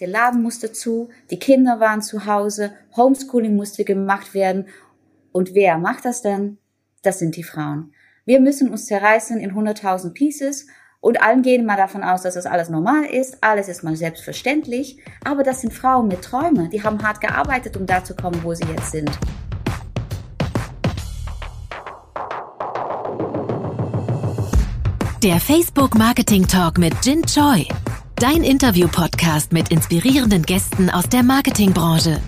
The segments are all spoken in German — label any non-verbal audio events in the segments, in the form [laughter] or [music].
der Laden musste zu, die Kinder waren zu Hause, Homeschooling musste gemacht werden. Und wer macht das denn? Das sind die Frauen. Wir müssen uns zerreißen in 100.000 Pieces und allen gehen mal davon aus, dass das alles normal ist, alles ist mal selbstverständlich. Aber das sind Frauen mit Träumen, die haben hart gearbeitet, um da zu kommen, wo sie jetzt sind. Der Facebook Marketing Talk mit Jin Choi. Dein Interview-Podcast mit inspirierenden Gästen aus der Marketingbranche.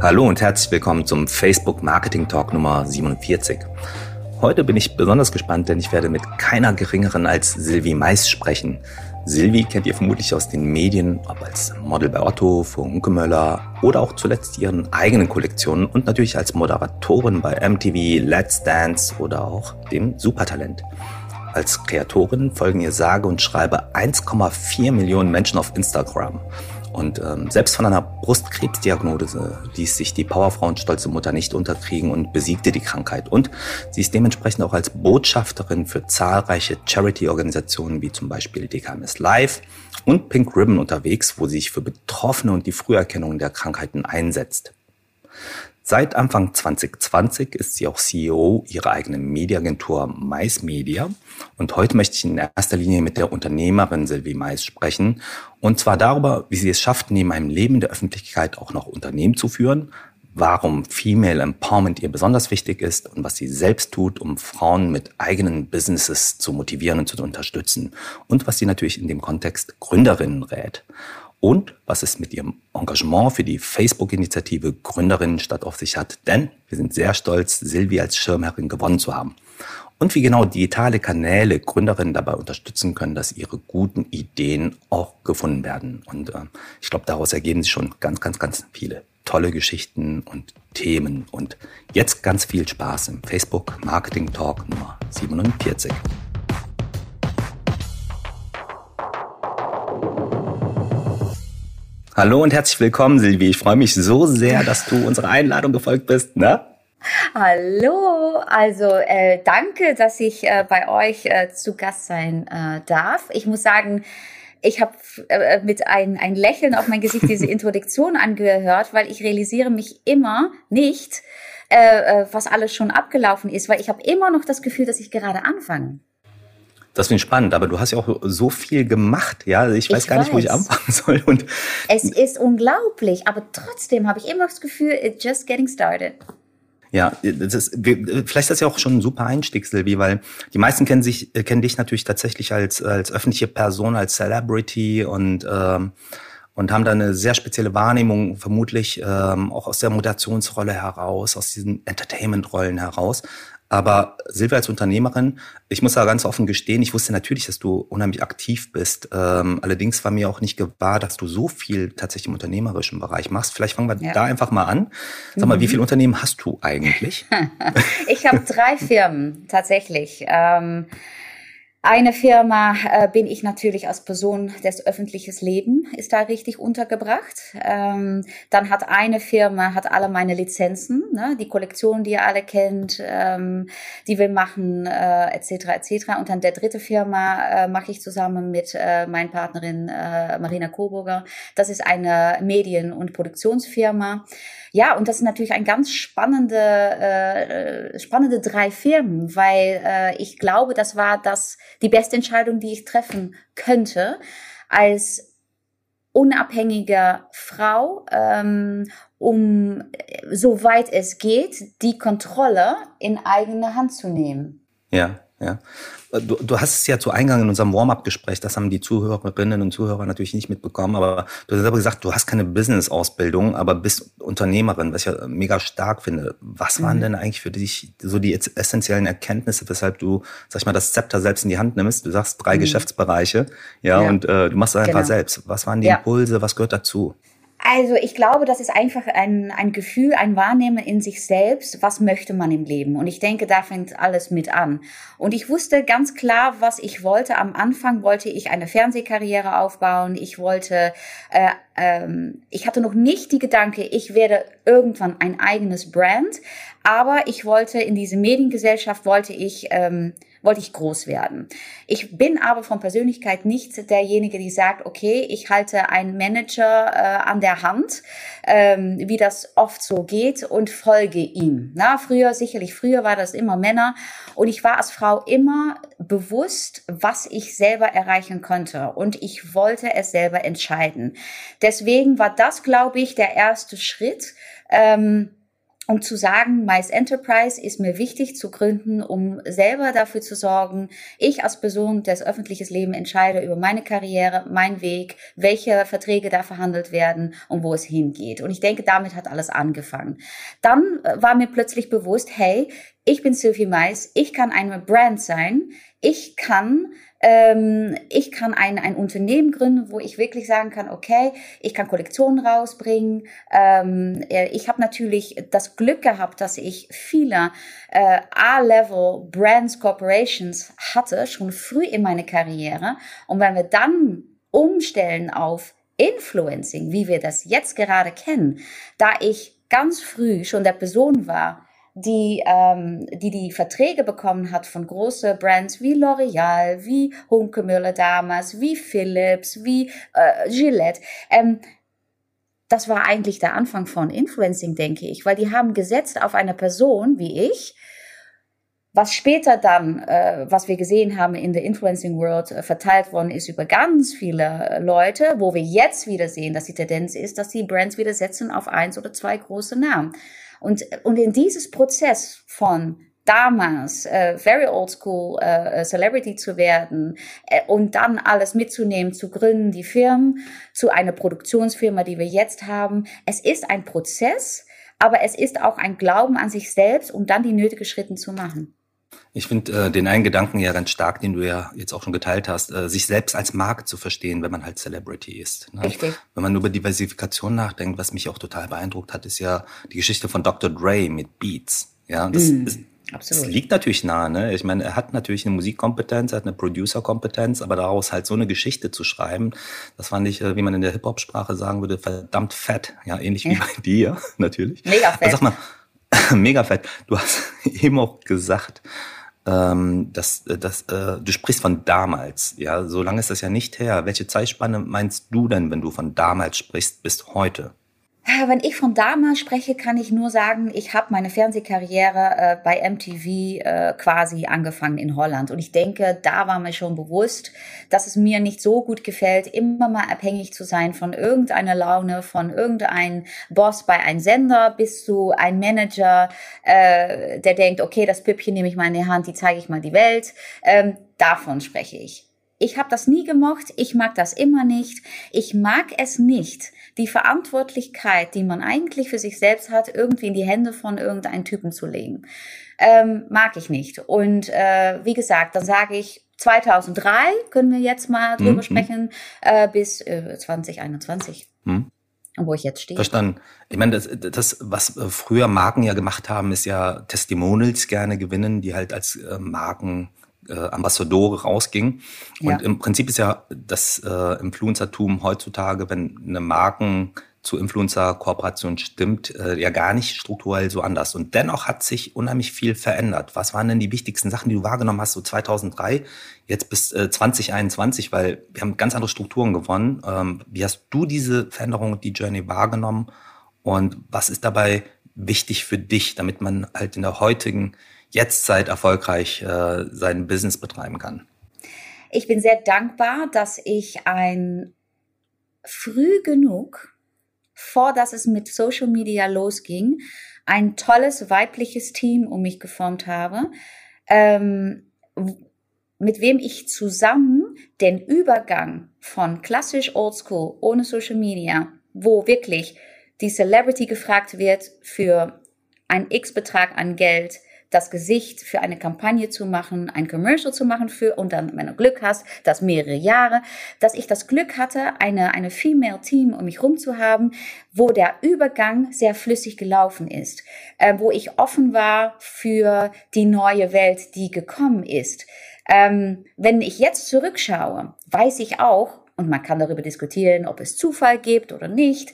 Hallo und herzlich willkommen zum Facebook Marketing Talk Nummer 47. Heute bin ich besonders gespannt, denn ich werde mit keiner geringeren als Sylvie Mais sprechen. Sylvie kennt ihr vermutlich aus den Medien, ob als Model bei Otto, für Unkemöller oder auch zuletzt ihren eigenen Kollektionen und natürlich als Moderatorin bei MTV, Let's Dance oder auch dem Supertalent. Als Kreatorin folgen ihr sage und schreibe 1,4 Millionen Menschen auf Instagram. Und ähm, selbst von einer Brustkrebsdiagnose ließ sich die Powerfrau und stolze Mutter nicht unterkriegen und besiegte die Krankheit. Und sie ist dementsprechend auch als Botschafterin für zahlreiche Charity-Organisationen wie zum Beispiel DKMS Live und Pink Ribbon unterwegs, wo sie sich für Betroffene und die Früherkennung der Krankheiten einsetzt. Seit Anfang 2020 ist sie auch CEO ihrer eigenen Mediaagentur Mais Media. Und heute möchte ich in erster Linie mit der Unternehmerin Sylvie Mais sprechen. Und zwar darüber, wie sie es schafft, neben einem Leben der Öffentlichkeit auch noch Unternehmen zu führen, warum Female Empowerment ihr besonders wichtig ist und was sie selbst tut, um Frauen mit eigenen Businesses zu motivieren und zu unterstützen. Und was sie natürlich in dem Kontext Gründerinnen rät und was es mit ihrem Engagement für die Facebook-Initiative Gründerinnen statt auf sich hat. Denn wir sind sehr stolz, Silvi als Schirmherrin gewonnen zu haben. Und wie genau digitale Kanäle Gründerinnen dabei unterstützen können, dass ihre guten Ideen auch gefunden werden. Und äh, ich glaube, daraus ergeben sich schon ganz, ganz, ganz viele tolle Geschichten und Themen. Und jetzt ganz viel Spaß im Facebook Marketing Talk Nummer 47. Hallo und herzlich willkommen, Silvi. Ich freue mich so sehr, dass du unserer Einladung gefolgt bist. Ne? Hallo, also äh, danke, dass ich äh, bei euch äh, zu Gast sein äh, darf. Ich muss sagen, ich habe äh, mit ein, ein Lächeln auf mein Gesicht diese [laughs] Introduktion angehört, weil ich realisiere mich immer nicht, äh, äh, was alles schon abgelaufen ist, weil ich habe immer noch das Gefühl, dass ich gerade anfange. Das finde ich spannend, aber du hast ja auch so viel gemacht, ja. Also ich weiß ich gar weiß. nicht, wo ich anfangen [laughs] soll. Und es ist unglaublich, aber trotzdem habe ich immer das Gefühl, it's just getting started. Ja, das ist, vielleicht ist das ja auch schon ein super Einstieg, Silvi, weil die meisten kennen sich, kennen dich natürlich tatsächlich als, als öffentliche Person, als Celebrity und, ähm, und haben da eine sehr spezielle Wahrnehmung, vermutlich ähm, auch aus der Moderationsrolle heraus, aus diesen Entertainment-Rollen heraus. Aber Silvia als Unternehmerin, ich muss da ganz offen gestehen, ich wusste natürlich, dass du unheimlich aktiv bist. Ähm, allerdings war mir auch nicht gewahr, dass du so viel tatsächlich im unternehmerischen Bereich machst. Vielleicht fangen wir ja. da einfach mal an. Sag mal, mhm. wie viele Unternehmen hast du eigentlich? [laughs] ich habe drei Firmen tatsächlich. Ähm, eine Firma äh, bin ich natürlich als Person des öffentlichen Lebens, ist da richtig untergebracht. Ähm, dann hat eine Firma hat alle meine Lizenzen, ne, die Kollektion, die ihr alle kennt, ähm, die wir machen, äh, etc. etc. Und dann der dritte Firma äh, mache ich zusammen mit äh, meiner Partnerin äh, Marina Coburger. Das ist eine Medien- und Produktionsfirma. Ja, und das ist natürlich ein ganz spannende, äh, spannende drei Firmen, weil äh, ich glaube, das war das die beste Entscheidung, die ich treffen könnte als unabhängige Frau, ähm, um soweit es geht, die Kontrolle in eigene Hand zu nehmen. Ja, ja. Du, du hast es ja zu Eingang in unserem Warm-up-Gespräch, das haben die Zuhörerinnen und Zuhörer natürlich nicht mitbekommen, aber du hast aber gesagt, du hast keine Business-Ausbildung, aber bist Unternehmerin, was ich ja mega stark finde. Was waren mhm. denn eigentlich für dich so die essentiellen Erkenntnisse, weshalb du, sag ich mal, das Zepter selbst in die Hand nimmst? Du sagst drei mhm. Geschäftsbereiche, ja, ja, und äh, du machst es einfach genau. selbst. Was waren die ja. Impulse, was gehört dazu? Also ich glaube, das ist einfach ein, ein Gefühl, ein Wahrnehmen in sich selbst, was möchte man im Leben. Und ich denke, da fängt alles mit an. Und ich wusste ganz klar, was ich wollte. Am Anfang wollte ich eine Fernsehkarriere aufbauen. Ich wollte, äh, ähm, ich hatte noch nicht die Gedanke, ich werde irgendwann ein eigenes Brand. Aber ich wollte in diese Mediengesellschaft, wollte ich... Ähm, wollte ich groß werden. Ich bin aber von Persönlichkeit nicht derjenige, die sagt, okay, ich halte einen Manager äh, an der Hand, ähm, wie das oft so geht und folge ihm. Na, früher, sicherlich früher war das immer Männer und ich war als Frau immer bewusst, was ich selber erreichen konnte und ich wollte es selber entscheiden. Deswegen war das, glaube ich, der erste Schritt. Ähm, um zu sagen, Mais Enterprise ist mir wichtig zu gründen, um selber dafür zu sorgen, ich als Person, das öffentliches Leben entscheide über meine Karriere, meinen Weg, welche Verträge da verhandelt werden und wo es hingeht. Und ich denke, damit hat alles angefangen. Dann äh, war mir plötzlich bewusst, hey, ich bin Sylvie Mais, ich kann eine Brand sein, ich kann ähm, ich kann ein, ein Unternehmen gründen, wo ich wirklich sagen kann, okay, ich kann Kollektionen rausbringen. Ähm, äh, ich habe natürlich das Glück gehabt, dass ich viele äh, A-Level Brands, Corporations hatte, schon früh in meiner Karriere. Und wenn wir dann umstellen auf Influencing, wie wir das jetzt gerade kennen, da ich ganz früh schon der Person war, die, ähm, die die Verträge bekommen hat von großen Brands wie L'Oreal, wie Hunkemüller damals, wie Philips, wie äh, Gillette. Ähm, das war eigentlich der Anfang von Influencing, denke ich, weil die haben gesetzt auf eine Person wie ich, was später dann, äh, was wir gesehen haben in der Influencing World, äh, verteilt worden ist über ganz viele äh, Leute, wo wir jetzt wieder sehen, dass die Tendenz ist, dass die Brands wieder setzen auf eins oder zwei große Namen. Und, und in dieses Prozess von damals äh, very old school äh, Celebrity zu werden äh, und dann alles mitzunehmen, zu gründen, die Firmen, zu einer Produktionsfirma, die wir jetzt haben. Es ist ein Prozess, aber es ist auch ein Glauben an sich selbst, um dann die nötigen Schritte zu machen. Ich finde äh, den einen Gedanken ja ganz stark, den du ja jetzt auch schon geteilt hast, äh, sich selbst als Marke zu verstehen, wenn man halt Celebrity ist. Ne? Richtig. Wenn man über Diversifikation nachdenkt, was mich auch total beeindruckt hat, ist ja die Geschichte von Dr. Dre mit Beats. Ja, das mm. ist Absolut. Das liegt natürlich nahe. Ne? Ich meine, er hat natürlich eine Musikkompetenz, er hat eine Producer-Kompetenz, aber daraus halt so eine Geschichte zu schreiben, das fand ich, äh, wie man in der Hip-Hop-Sprache sagen würde, verdammt fett. Ja, ähnlich wie bei dir [laughs] natürlich. Mega fett. Also sag mal, [laughs] mega fett. Du hast [laughs] eben auch gesagt, ähm, dass, dass äh, du sprichst von damals. Ja, so lange ist das ja nicht her. Welche Zeitspanne meinst du denn, wenn du von damals sprichst, bis heute? Wenn ich von damals spreche, kann ich nur sagen, ich habe meine Fernsehkarriere äh, bei MTV äh, quasi angefangen in Holland. Und ich denke, da war mir schon bewusst, dass es mir nicht so gut gefällt, immer mal abhängig zu sein von irgendeiner Laune, von irgendeinem Boss bei einem Sender bis zu einem Manager, äh, der denkt, okay, das Püppchen nehme ich mal in die Hand, die zeige ich mal die Welt. Ähm, davon spreche ich. Ich habe das nie gemocht, ich mag das immer nicht. Ich mag es nicht, die Verantwortlichkeit, die man eigentlich für sich selbst hat, irgendwie in die Hände von irgendeinem Typen zu legen. Ähm, mag ich nicht. Und äh, wie gesagt, dann sage ich 2003, können wir jetzt mal drüber mhm. sprechen, äh, bis äh, 2021. Mhm wo ich jetzt stehe. Verstanden. Ich meine, das, das, was äh, früher Marken ja gemacht haben, ist ja Testimonials gerne gewinnen, die halt als äh, Marken äh, Ambassadore rausging. Und ja. im Prinzip ist ja das äh, Influencertum heutzutage, wenn eine Marken zu Influencer-Kooperation stimmt, äh, ja gar nicht strukturell so anders. Und dennoch hat sich unheimlich viel verändert. Was waren denn die wichtigsten Sachen, die du wahrgenommen hast, so 2003, jetzt bis äh, 2021? Weil wir haben ganz andere Strukturen gewonnen. Ähm, wie hast du diese Veränderung, die Journey wahrgenommen? Und was ist dabei wichtig für dich, damit man halt in der heutigen Jetztzeit erfolgreich äh, sein Business betreiben kann? Ich bin sehr dankbar, dass ich ein früh genug, vor dass es mit Social Media losging, ein tolles weibliches Team um mich geformt habe, ähm, mit wem ich zusammen den Übergang von klassisch Oldschool ohne Social Media, wo wirklich die Celebrity gefragt wird für ein X-Betrag an Geld, das Gesicht für eine Kampagne zu machen, ein Commercial zu machen für und dann, wenn du Glück hast, das mehrere Jahre, dass ich das Glück hatte, eine, eine Female Team um mich rum zu haben, wo der Übergang sehr flüssig gelaufen ist, äh, wo ich offen war für die neue Welt, die gekommen ist. Ähm, wenn ich jetzt zurückschaue, weiß ich auch, und man kann darüber diskutieren, ob es Zufall gibt oder nicht,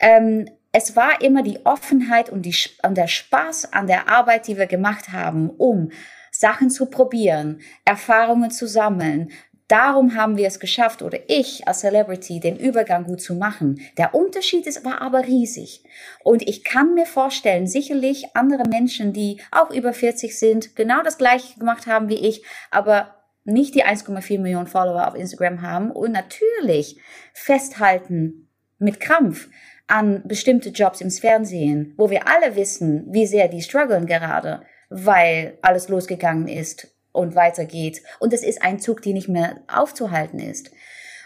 ähm, es war immer die Offenheit und, die, und der Spaß an der Arbeit, die wir gemacht haben, um Sachen zu probieren, Erfahrungen zu sammeln, Darum haben wir es geschafft, oder ich als Celebrity, den Übergang gut zu machen. Der Unterschied ist, war aber riesig. Und ich kann mir vorstellen, sicherlich andere Menschen, die auch über 40 sind, genau das gleiche gemacht haben wie ich, aber nicht die 1,4 Millionen Follower auf Instagram haben und natürlich festhalten mit Krampf an bestimmte Jobs im Fernsehen, wo wir alle wissen, wie sehr die strugglen gerade, weil alles losgegangen ist und weitergeht. Und es ist ein Zug, der nicht mehr aufzuhalten ist.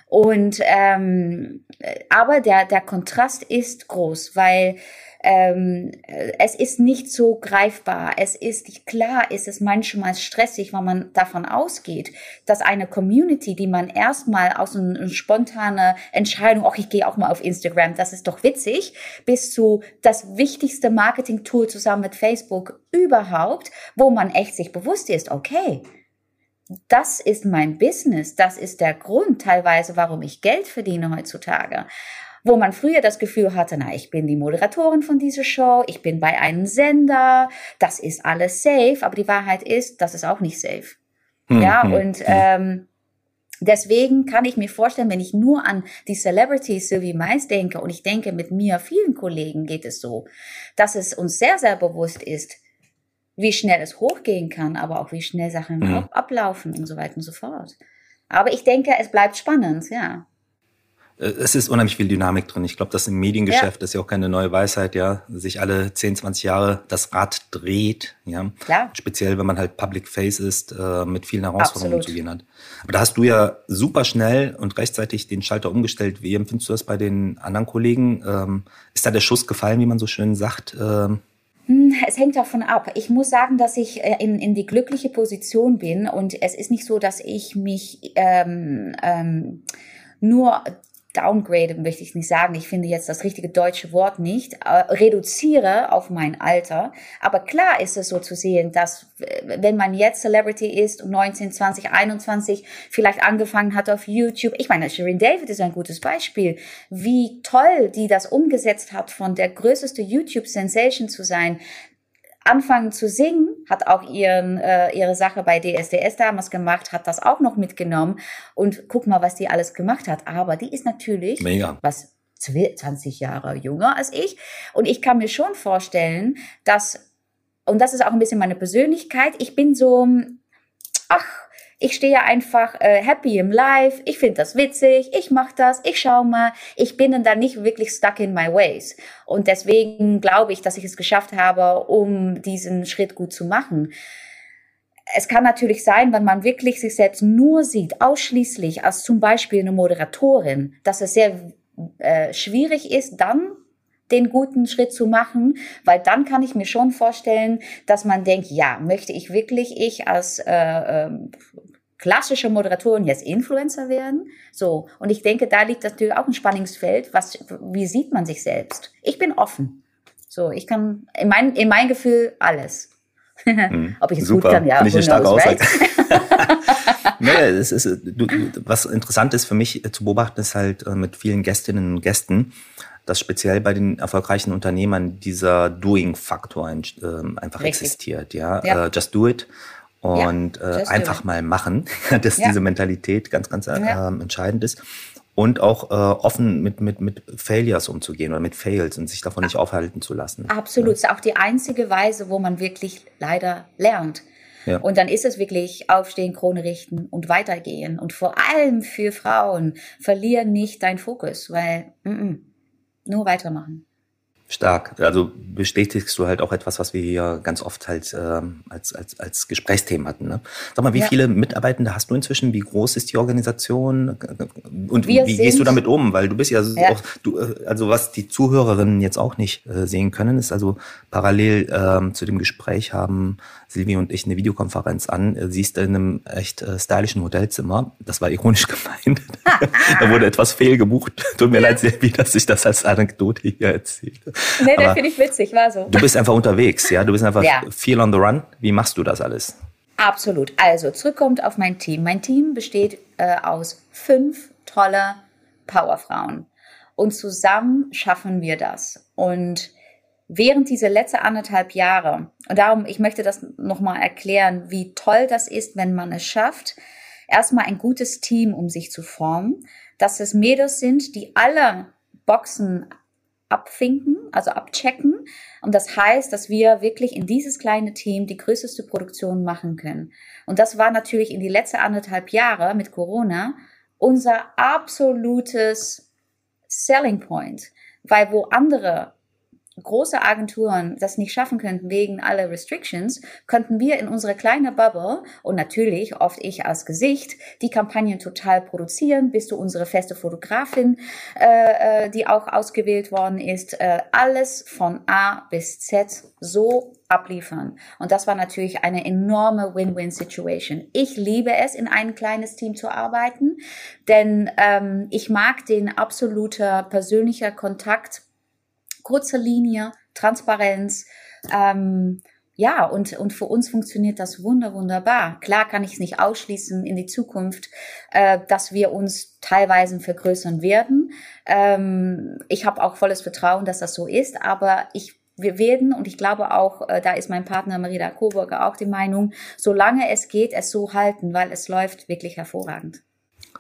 Und ähm, aber der der Kontrast ist groß, weil ähm, es ist nicht so greifbar. Es ist klar, ist es manchmal stressig, weil man davon ausgeht, dass eine Community, die man erstmal aus einer spontanen Entscheidung, auch ich gehe auch mal auf Instagram, das ist doch witzig, bis zu das wichtigste Marketing-Tool zusammen mit Facebook überhaupt, wo man echt sich bewusst ist, okay, das ist mein Business, das ist der Grund teilweise, warum ich Geld verdiene heutzutage wo man früher das Gefühl hatte, na, ich bin die Moderatorin von dieser Show, ich bin bei einem Sender, das ist alles safe, aber die Wahrheit ist, das ist auch nicht safe. Hm, ja, hm, und hm. ähm, deswegen kann ich mir vorstellen, wenn ich nur an die Celebrities Sylvie Mais denke und ich denke, mit mir, vielen Kollegen geht es so, dass es uns sehr, sehr bewusst ist, wie schnell es hochgehen kann, aber auch wie schnell Sachen hm. ablaufen und so weiter und so fort. Aber ich denke, es bleibt spannend, ja. Äh, es ist unheimlich viel Dynamik drin. Ich glaube, das im Mediengeschäft ja. ist ja auch keine neue Weisheit, ja, sich alle 10, 20 Jahre das Rad dreht, ja. Klar. Speziell, wenn man halt Public Face ist, äh, mit vielen Herausforderungen Absolut. zu gehen hat. Aber da hast du ja super schnell und rechtzeitig den Schalter umgestellt. Wie empfindest du das bei den anderen Kollegen? Ähm, ist da der Schuss gefallen, wie man so schön sagt? Ähm, hm, es hängt davon ab. Ich muss sagen, dass ich äh, in, in die glückliche Position bin und es ist nicht so, dass ich mich ähm, ähm, nur downgrade, möchte ich nicht sagen. Ich finde jetzt das richtige deutsche Wort nicht. Äh, reduziere auf mein Alter. Aber klar ist es so zu sehen, dass äh, wenn man jetzt Celebrity ist, 19, 20, 21, vielleicht angefangen hat auf YouTube. Ich meine, Shirin David ist ein gutes Beispiel. Wie toll die das umgesetzt hat, von der größte YouTube-Sensation zu sein, anfangen zu singen, hat auch ihren, äh, ihre Sache bei DSDS damals gemacht, hat das auch noch mitgenommen und guck mal, was die alles gemacht hat. Aber die ist natürlich Mega. was 20 Jahre jünger als ich und ich kann mir schon vorstellen, dass und das ist auch ein bisschen meine Persönlichkeit. Ich bin so, ach, ich stehe einfach äh, happy im Life, ich finde das witzig, ich mache das, ich schaue mal, ich bin dann nicht wirklich stuck in my ways. Und deswegen glaube ich, dass ich es geschafft habe, um diesen Schritt gut zu machen. Es kann natürlich sein, wenn man wirklich sich selbst nur sieht, ausschließlich als zum Beispiel eine Moderatorin, dass es sehr äh, schwierig ist, dann den guten Schritt zu machen, weil dann kann ich mir schon vorstellen, dass man denkt, ja, möchte ich wirklich ich als äh, äh, klassische Moderatoren jetzt Influencer werden. So. Und ich denke, da liegt natürlich auch ein Spannungsfeld. Was, wie sieht man sich selbst? Ich bin offen. So, ich kann, in mein, in mein Gefühl, alles. [laughs] Hm, Ob ich es gut kann, ja. Finde ich eine starke Aussage. [laughs] [laughs] nee, es ist, du, was interessant ist für mich zu beobachten, ist halt äh, mit vielen Gästinnen und Gästen, dass speziell bei den erfolgreichen Unternehmern dieser Doing-Faktor äh, einfach Richtig. existiert. Ja, ja. Uh, just do it und ja, äh, einfach mal machen, [laughs] dass ja. diese Mentalität ganz, ganz äh, ja. ähm, entscheidend ist. Und auch äh, offen mit, mit, mit Failures umzugehen oder mit Fails und sich davon nicht aufhalten zu lassen. Absolut. Das ist auch die einzige Weise, wo man wirklich leider lernt. Ja. Und dann ist es wirklich aufstehen, Krone richten und weitergehen. Und vor allem für Frauen, verlier nicht deinen Fokus, weil mm -mm, nur weitermachen. Stark. Also bestätigst du halt auch etwas, was wir hier ganz oft halt ähm, als, als, als Gesprächsthemen hatten. Ne? Sag mal, wie ja. viele Mitarbeitende hast du inzwischen? Wie groß ist die Organisation? Und wir wie gehst du damit um? Weil du bist ja, ja. auch, du, äh, also was die Zuhörerinnen jetzt auch nicht äh, sehen können, ist also parallel ähm, zu dem Gespräch haben Silvi und ich eine Videokonferenz an. Äh, sie ist in einem echt äh, stylischen Hotelzimmer. Das war ironisch [laughs] gemeint. da wurde etwas fehlgebucht. Tut mir leid, Silvi, dass ich das als Anekdote hier erzähle. Nee, das finde ich witzig, war so. Du bist einfach unterwegs, ja? Du bist einfach ja. viel on the run. Wie machst du das alles? Absolut. Also, zurückkommt auf mein Team. Mein Team besteht äh, aus fünf toller Powerfrauen. Und zusammen schaffen wir das. Und während dieser letzten anderthalb Jahre, und darum, ich möchte das nochmal erklären, wie toll das ist, wenn man es schafft, erstmal ein gutes Team um sich zu formen, dass es Mädels sind, die alle Boxen abfinken, also abchecken. Und das heißt, dass wir wirklich in dieses kleine Team die größte Produktion machen können. Und das war natürlich in die letzten anderthalb Jahre mit Corona unser absolutes Selling Point, weil wo andere große Agenturen das nicht schaffen könnten wegen aller Restrictions, könnten wir in unserer kleinen Bubble und natürlich oft ich als Gesicht die Kampagnen total produzieren, bist du unsere feste Fotografin, äh, äh, die auch ausgewählt worden ist, äh, alles von A bis Z so abliefern. Und das war natürlich eine enorme Win-Win-Situation. Ich liebe es, in ein kleines Team zu arbeiten, denn ähm, ich mag den absoluter persönlicher Kontakt kurze Linie, Transparenz. Ähm, ja, und, und für uns funktioniert das wunder, wunderbar. Klar kann ich es nicht ausschließen in die Zukunft, äh, dass wir uns teilweise vergrößern werden. Ähm, ich habe auch volles Vertrauen, dass das so ist, aber ich wir werden, und ich glaube auch, äh, da ist mein Partner Marida Coburger auch die Meinung, solange es geht, es so halten, weil es läuft wirklich hervorragend.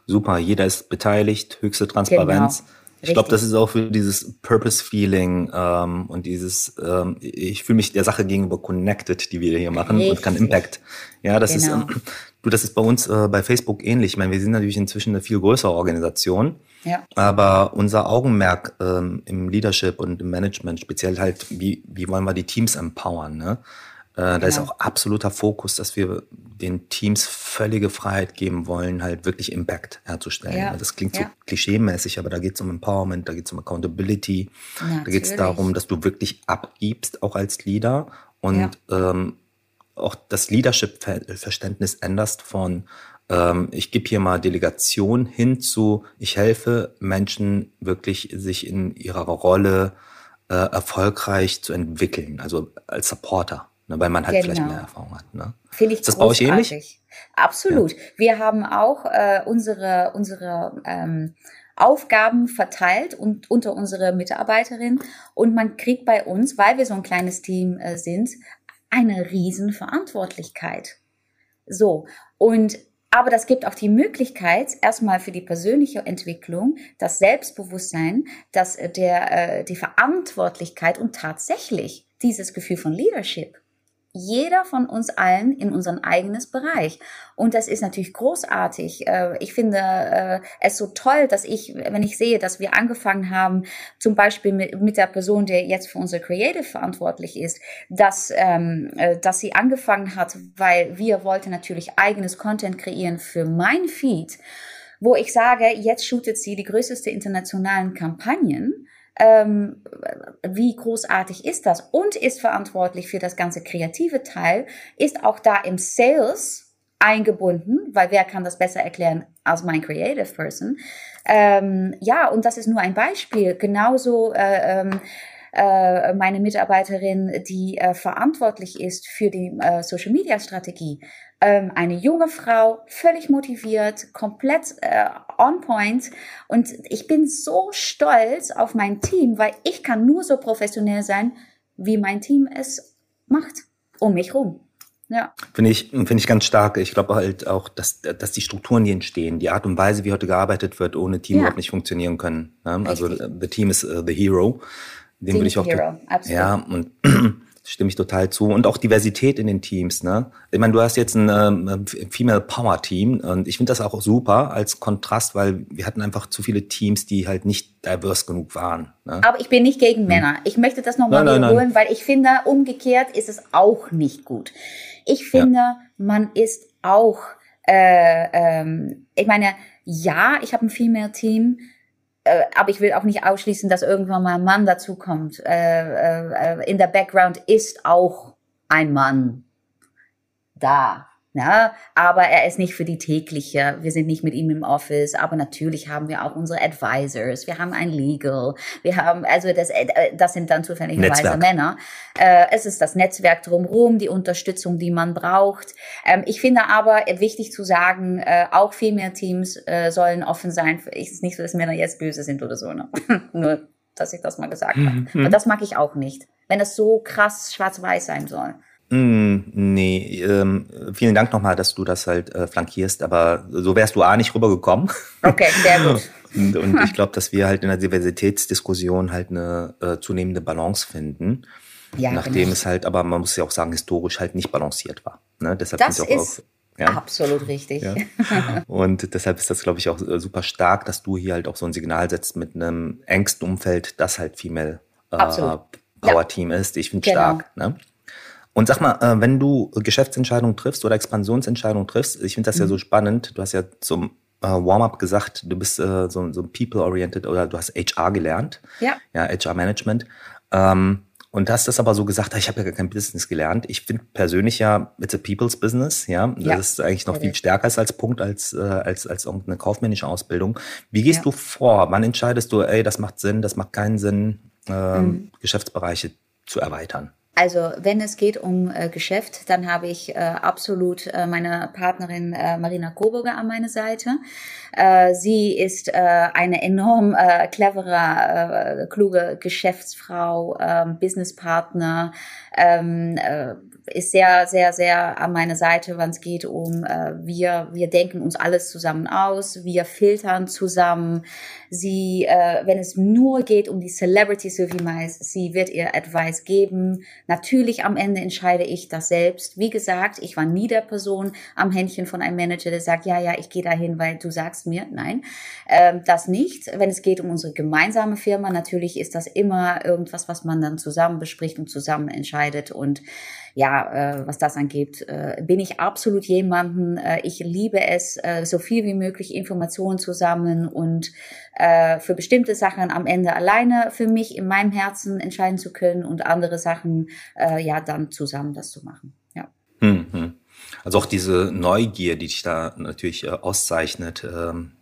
Super, jeder ist beteiligt, höchste Transparenz. Genau. Ich glaube, das ist auch für dieses Purpose-Feeling ähm, und dieses, ähm, ich fühle mich der Sache gegenüber connected, die wir hier machen Richtig. und kann Impact. Ja, das genau. ist, ähm, du, das ist bei uns äh, bei Facebook ähnlich. Ich meine, wir sind natürlich inzwischen eine viel größere Organisation. Ja. Aber unser Augenmerk ähm, im Leadership und im Management, speziell halt, wie, wie wollen wir die Teams empowern, ne? Äh, da genau. ist auch absoluter Fokus, dass wir den Teams völlige Freiheit geben wollen, halt wirklich Impact herzustellen. Ja. Das klingt ja. so klischeemäßig, aber da geht es um Empowerment, da geht es um Accountability, Natürlich. da geht es darum, dass du wirklich abgibst, auch als Leader und ja. ähm, auch das Leadership-Verständnis änderst von ähm, ich gebe hier mal Delegation hin zu, ich helfe Menschen wirklich sich in ihrer Rolle äh, erfolgreich zu entwickeln, also als Supporter ne, weil man halt genau. vielleicht mehr Erfahrung hat. Ne? Finde ich Ist das bei euch ähnlich? Absolut. Ja. Wir haben auch äh, unsere, unsere ähm, Aufgaben verteilt und unter unsere Mitarbeiterin und man kriegt bei uns, weil wir so ein kleines Team äh, sind, eine Riesenverantwortlichkeit. So. Und aber das gibt auch die Möglichkeit, erstmal für die persönliche Entwicklung, das Selbstbewusstsein, dass äh, der, äh, die Verantwortlichkeit und tatsächlich dieses Gefühl von Leadership jeder von uns allen in unserem eigenes Bereich. Und das ist natürlich großartig. Äh, ich finde äh, es so toll, dass ich, wenn ich sehe, dass wir angefangen haben, zum Beispiel mit, der Person, der jetzt für unser Creative verantwortlich ist, dass, ähm, äh, dass sie angefangen hat, weil wir wollten natürlich eigenes Content kreieren für mein Feed, wo ich sage, jetzt shootet sie die größte internationalen Kampagnen ähm, wie großartig ist das und ist verantwortlich für das ganze kreative Teil, ist auch da im Sales eingebunden, weil wer kann das besser erklären als mein Creative Person? Ähm, ja, und das ist nur ein Beispiel. Genauso äh, ähm, äh, meine Mitarbeiterin, die äh, verantwortlich ist für die äh, Social Media Strategie. Ähm, eine junge Frau, völlig motiviert, komplett äh, on point. Und ich bin so stolz auf mein Team, weil ich kann nur so professionell sein, wie mein Team es macht, um mich rum. Ja. Finde ich, finde ich ganz stark. Ich glaube halt auch, dass, dass die Strukturen, die entstehen, die Art und Weise, wie heute gearbeitet wird, ohne Team ja. überhaupt nicht funktionieren können. Ne? Also, the team is uh, the hero. Dem würde ich auch. Hero. Absolut. Ja, und [clears throat] stimme ich total zu. Und auch Diversität in den Teams. Ne? Ich meine, du hast jetzt ein ähm, Female Power Team und ich finde das auch super als Kontrast, weil wir hatten einfach zu viele Teams, die halt nicht diverse genug waren. Ne? Aber ich bin nicht gegen hm. Männer. Ich möchte das nochmal wiederholen, weil ich finde, umgekehrt ist es auch nicht gut. Ich finde, ja. man ist auch, äh, ähm, ich meine, ja, ich habe ein Female Team, äh, aber ich will auch nicht ausschließen, dass irgendwann mal ein Mann dazukommt. Äh, äh, in der Background ist auch ein Mann da. Ja, aber er ist nicht für die tägliche. Wir sind nicht mit ihm im Office, aber natürlich haben wir auch unsere Advisors. Wir haben ein Legal. Wir haben, also das, äh, das sind dann zufälligerweise Männer. Äh, es ist das Netzwerk drumherum, die Unterstützung, die man braucht. Ähm, ich finde aber wichtig zu sagen, äh, auch viel mehr Teams sollen offen sein. Es ist nicht so, dass Männer jetzt böse sind oder so. Ne? [laughs] Nur dass ich das mal gesagt habe. Mhm. Aber das mag ich auch nicht, wenn es so krass schwarz-weiß sein soll. Mm, nee, ähm, vielen Dank nochmal, dass du das halt äh, flankierst, aber so wärst du A nicht rübergekommen. Okay, sehr gut. [laughs] und, und ich glaube, dass wir halt in der Diversitätsdiskussion halt eine äh, zunehmende Balance finden. Ja, nachdem genau. es halt, aber man muss ja auch sagen, historisch halt nicht balanciert war. Ne? Deshalb das ist ja. absolut richtig. Ja. [laughs] Und deshalb ist das, glaube ich, auch äh, super stark, dass du hier halt auch so ein Signal setzt mit einem engsten Umfeld, das halt Female äh, Power Team ist. Ich finde genau. stark. Ne? Und sag mal, äh, wenn du Geschäftsentscheidungen triffst oder Expansionsentscheidungen triffst, ich finde das mhm. ja so spannend. Du hast ja zum äh, Warm-up gesagt, du bist äh, so, so people-oriented oder du hast HR gelernt. Ja. Ja, HR-Management. Ähm, und hast das aber so gesagt, ich habe ja gar kein Business gelernt. Ich finde persönlich ja, it's a people's business, ja. Das ja. ist eigentlich noch viel stärker als Punkt als, äh, als, als irgendeine kaufmännische Ausbildung. Wie gehst ja. du vor? Wann entscheidest du, ey, das macht Sinn, das macht keinen Sinn, äh, mhm. Geschäftsbereiche zu erweitern? Also wenn es geht um äh, Geschäft, dann habe ich äh, absolut äh, meine Partnerin äh, Marina Coburger an meiner Seite. Äh, sie ist äh, eine enorm clevere, kluge Geschäftsfrau, äh, Businesspartner, ähm, äh, ist sehr, sehr, sehr an meiner Seite, wenn es geht um, wir, wir denken uns alles zusammen aus, wir filtern zusammen. Sie, äh, wenn es nur geht um die Celebrity Sylvie Mais, sie wird ihr Advice geben. Natürlich am Ende entscheide ich das selbst. Wie gesagt, ich war nie der Person am Händchen von einem Manager, der sagt, ja, ja, ich gehe dahin, weil du sagst mir, nein, ähm, das nicht. Wenn es geht um unsere gemeinsame Firma, natürlich ist das immer irgendwas, was man dann zusammen bespricht und zusammen entscheidet und ja, äh, was das angeht, äh, bin ich absolut jemanden. Äh, ich liebe es, äh, so viel wie möglich Informationen zu sammeln und äh, für bestimmte Sachen am Ende alleine für mich in meinem Herzen entscheiden zu können und andere Sachen äh, ja dann zusammen das zu machen. Ja. Mhm. Also auch diese Neugier, die dich da natürlich äh, auszeichnet, ähm,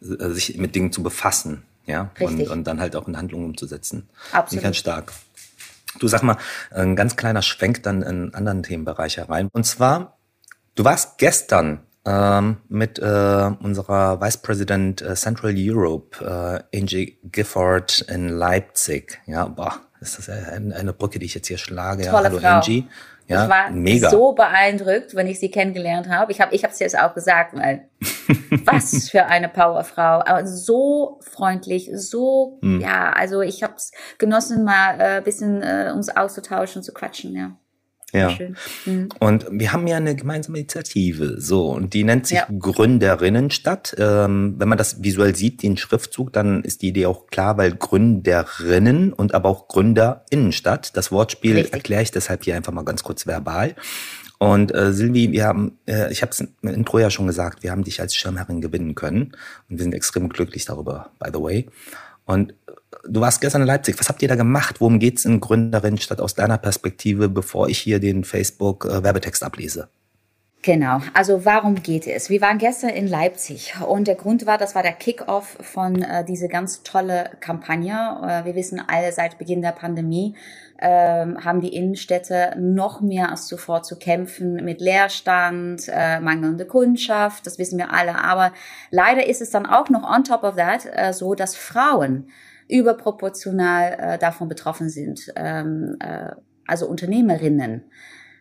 äh, sich mit Dingen zu befassen, ja, und, und, dann halt auch in Handlungen umzusetzen. Absolut. Ganz stark. Du sag mal, ein ganz kleiner Schwenk dann in einen anderen Themenbereich herein. Und zwar, du warst gestern ähm, mit äh, unserer Vice President äh, Central Europe, äh, Angie Gifford in Leipzig. Ja, boah, das ist eine, eine Brücke, die ich jetzt hier schlage. Tolle ja, hallo Frau. Angie. Ja, ich war mega. so beeindruckt, wenn ich sie kennengelernt habe. Ich habe ich es jetzt auch gesagt, weil [laughs] was für eine Powerfrau, aber so freundlich, so mhm. ja, also ich habe es genossen, mal äh, bisschen äh, uns auszutauschen, zu quatschen, ja. Ja. Mhm. Und wir haben ja eine gemeinsame Initiative, so, und die nennt sich ja. Gründerinnenstadt. Ähm, wenn man das visuell sieht, den Schriftzug, dann ist die Idee auch klar, weil Gründerinnen und aber auch Gründerinnenstadt. Das Wortspiel Richtig. erkläre ich deshalb hier einfach mal ganz kurz verbal. Und äh, Silvi, wir haben, äh, ich habe es im Intro ja schon gesagt, wir haben dich als Schirmherrin gewinnen können und wir sind extrem glücklich darüber, by the way. Und du warst gestern in Leipzig. Was habt ihr da gemacht? Worum geht's in Gründerin statt aus deiner Perspektive, bevor ich hier den Facebook-Werbetext ablese? Genau, also warum geht es? Wir waren gestern in Leipzig und der Grund war, das war der Kick-off von äh, diese ganz tolle Kampagne. Äh, wir wissen alle, seit Beginn der Pandemie äh, haben die Innenstädte noch mehr als zuvor zu kämpfen mit Leerstand, äh, mangelnde Kundschaft, das wissen wir alle. Aber leider ist es dann auch noch on top of that äh, so, dass Frauen überproportional äh, davon betroffen sind, ähm, äh, also Unternehmerinnen.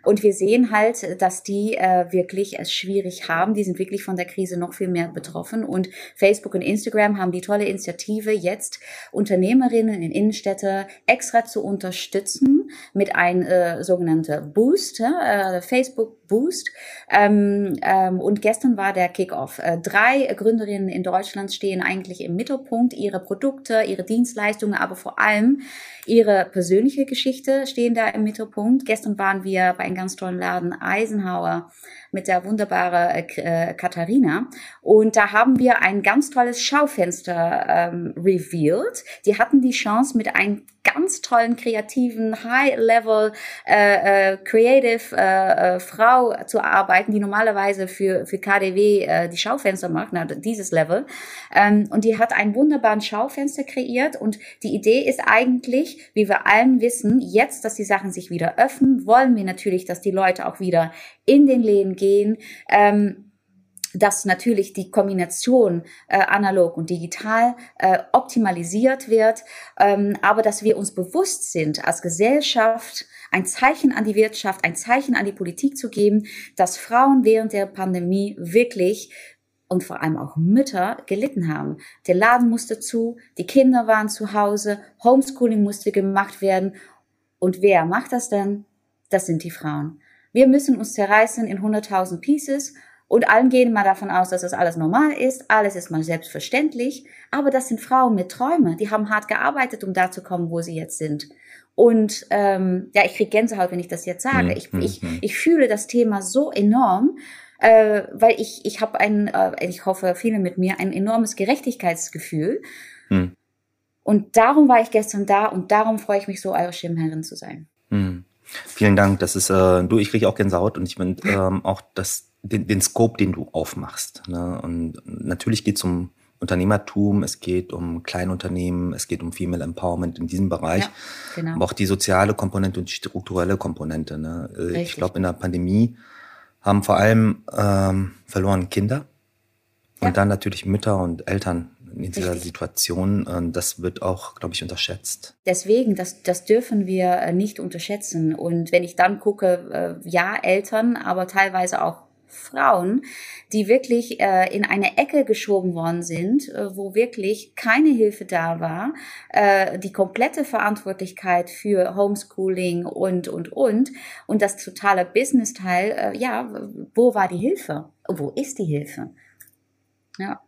Und wir sehen halt, dass die äh, wirklich es schwierig haben. Die sind wirklich von der Krise noch viel mehr betroffen. Und Facebook und Instagram haben die tolle Initiative, jetzt Unternehmerinnen in Innenstädte extra zu unterstützen mit einem äh, sogenannten Boost, äh, Facebook Boost. Ähm, ähm, und gestern war der Kickoff. Äh, drei Gründerinnen in Deutschland stehen eigentlich im Mittelpunkt. Ihre Produkte, ihre Dienstleistungen, aber vor allem ihre persönliche Geschichte stehen da im Mittelpunkt. Gestern waren wir bei einem ganz tollen Laden Eisenhower mit der wunderbaren äh, Katharina. Und da haben wir ein ganz tolles Schaufenster ähm, revealed. Die hatten die Chance mit einem ganz tollen, kreativen, High-Level, äh, äh, Creative äh, äh, Frau zu arbeiten, die normalerweise für, für KDW äh, die Schaufenster macht, na, dieses Level. Ähm, und die hat ein wunderbaren Schaufenster kreiert. Und die Idee ist eigentlich, wie wir allen wissen, jetzt, dass die Sachen sich wieder öffnen, wollen wir natürlich, dass die Leute auch wieder in den Läden gehen. Ähm, dass natürlich die Kombination äh, analog und digital äh, optimalisiert wird, ähm, aber dass wir uns bewusst sind als Gesellschaft, ein Zeichen an die Wirtschaft, ein Zeichen an die Politik zu geben, dass Frauen während der Pandemie wirklich und vor allem auch Mütter gelitten haben. Der Laden musste zu, die Kinder waren zu Hause, Homeschooling musste gemacht werden. Und wer macht das denn? Das sind die Frauen. Wir müssen uns zerreißen in 100.000 Pieces und allen gehen mal davon aus, dass das alles normal ist, alles ist mal selbstverständlich. Aber das sind Frauen mit Träumen, die haben hart gearbeitet, um da zu kommen, wo sie jetzt sind. Und ähm, ja, ich kriege Gänsehaut, wenn ich das jetzt sage. Ich, ich, mhm. ich fühle das Thema so enorm, äh, weil ich, ich habe ein, äh, ich hoffe, viele mit mir, ein enormes Gerechtigkeitsgefühl. Hm. Und darum war ich gestern da und darum freue ich mich so, eure Schirmherrin zu sein. Hm. Vielen Dank. Das ist, äh, du, ich kriege auch Gänsehaut und ich finde ähm, auch das, den, den Scope, den du aufmachst. Ne? Und natürlich geht es um Unternehmertum, es geht um Kleinunternehmen, es geht um Female Empowerment in diesem Bereich, ja, genau. aber auch die soziale Komponente und die strukturelle Komponente. Ne? Äh, Richtig. Ich glaube, in der Pandemie haben vor allem ähm, verloren Kinder ja. und dann natürlich Mütter und Eltern in dieser Richtig. Situation. Das wird auch, glaube ich, unterschätzt. Deswegen, das, das dürfen wir äh, nicht unterschätzen. Und wenn ich dann gucke, äh, ja, Eltern, aber teilweise auch Frauen, die wirklich äh, in eine Ecke geschoben worden sind, äh, wo wirklich keine Hilfe da war, äh, die komplette Verantwortlichkeit für Homeschooling und, und, und, und das totale Business-Teil, ja, wo war die Hilfe? Wo ist die Hilfe? Ja.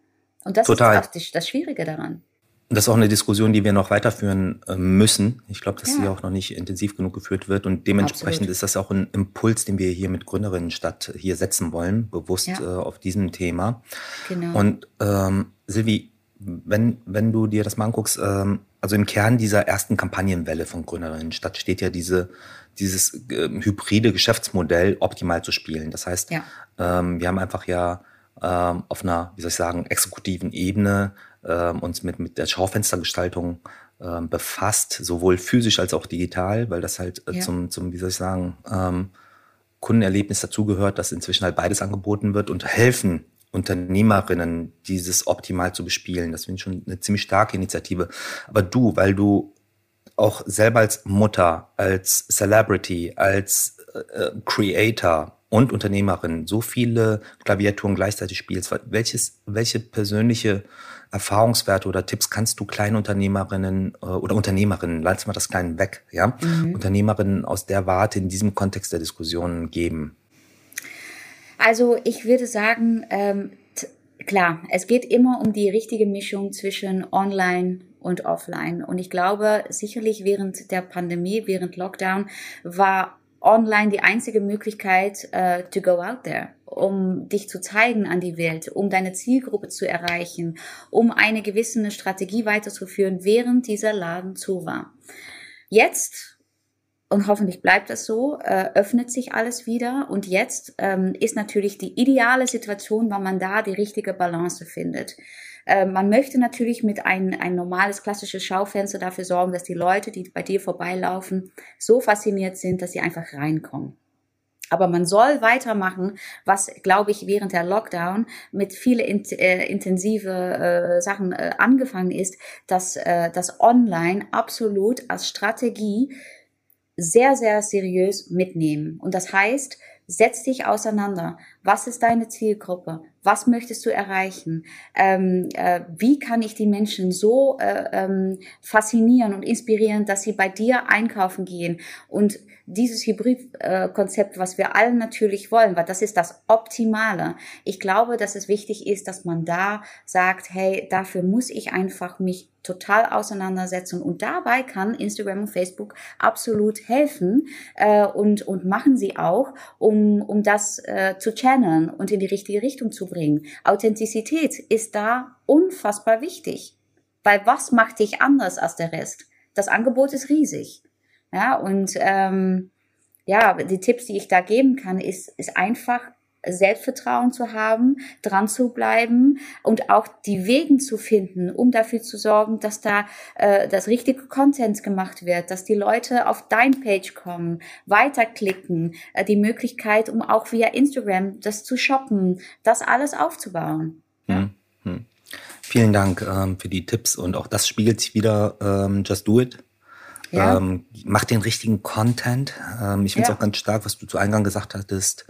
Und das Total. ist auch das Schwierige daran. Das ist auch eine Diskussion, die wir noch weiterführen äh, müssen. Ich glaube, dass ja. sie auch noch nicht intensiv genug geführt wird. Und dementsprechend Absolut. ist das auch ein Impuls, den wir hier mit Gründerinnenstadt hier setzen wollen, bewusst ja. äh, auf diesem Thema. Genau. Und ähm, Silvi, wenn, wenn du dir das mal anguckst, ähm, also im Kern dieser ersten Kampagnenwelle von Gründerinnenstadt steht ja diese, dieses äh, hybride Geschäftsmodell optimal zu spielen. Das heißt, ja. ähm, wir haben einfach ja ähm, auf einer, wie soll ich sagen, exekutiven Ebene ähm, uns mit, mit der Schaufenstergestaltung ähm, befasst, sowohl physisch als auch digital, weil das halt äh, ja. zum, zum, wie soll ich sagen, ähm, Kundenerlebnis dazugehört, dass inzwischen halt beides angeboten wird und helfen Unternehmerinnen, dieses optimal zu bespielen. Das finde ich schon eine ziemlich starke Initiative. Aber du, weil du auch selber als Mutter, als Celebrity, als äh, äh Creator und Unternehmerin so viele Klaviaturen gleichzeitig spielst, welches, welche persönliche Erfahrungswerte oder Tipps kannst du Kleinunternehmerinnen äh, oder Unternehmerinnen, lass mal das Kleine weg, ja, mhm. Unternehmerinnen aus der Warte in diesem Kontext der Diskussion geben? Also ich würde sagen, ähm, klar, es geht immer um die richtige Mischung zwischen Online und Offline. Und ich glaube, sicherlich während der Pandemie, während Lockdown, war online die einzige Möglichkeit uh, to go out there, um dich zu zeigen an die Welt, um deine Zielgruppe zu erreichen, um eine gewisse Strategie weiterzuführen, während dieser Laden zu war. Jetzt und hoffentlich bleibt das so, äh, öffnet sich alles wieder. Und jetzt ähm, ist natürlich die ideale Situation, weil man da die richtige Balance findet. Äh, man möchte natürlich mit ein, ein normales klassisches Schaufenster dafür sorgen, dass die Leute, die bei dir vorbeilaufen, so fasziniert sind, dass sie einfach reinkommen. Aber man soll weitermachen, was, glaube ich, während der Lockdown mit viele in, äh, intensive äh, Sachen äh, angefangen ist, dass äh, das Online absolut als Strategie sehr, sehr seriös mitnehmen. Und das heißt, setz dich auseinander. Was ist deine Zielgruppe? Was möchtest du erreichen? Ähm, äh, wie kann ich die Menschen so äh, ähm, faszinieren und inspirieren, dass sie bei dir einkaufen gehen? Und dieses Hybrid-Konzept, was wir allen natürlich wollen, weil das ist das Optimale. Ich glaube, dass es wichtig ist, dass man da sagt, hey, dafür muss ich einfach mich total auseinandersetzen und dabei kann Instagram und Facebook absolut helfen äh, und und machen sie auch, um um das äh, zu channeln und in die richtige Richtung zu bringen. Authentizität ist da unfassbar wichtig, weil was macht dich anders als der Rest? Das Angebot ist riesig. Ja, und ähm, ja, die Tipps, die ich da geben kann, ist, ist einfach Selbstvertrauen zu haben, dran zu bleiben und auch die Wegen zu finden, um dafür zu sorgen, dass da äh, das richtige Content gemacht wird, dass die Leute auf dein Page kommen, weiterklicken, äh, die Möglichkeit, um auch via Instagram das zu shoppen, das alles aufzubauen. Hm, hm. Vielen Dank ähm, für die Tipps und auch das spiegelt sich wieder ähm, Just Do It. Ja. Ähm, mach den richtigen Content. Ähm, ich finde es ja. auch ganz stark, was du zu Eingang gesagt hattest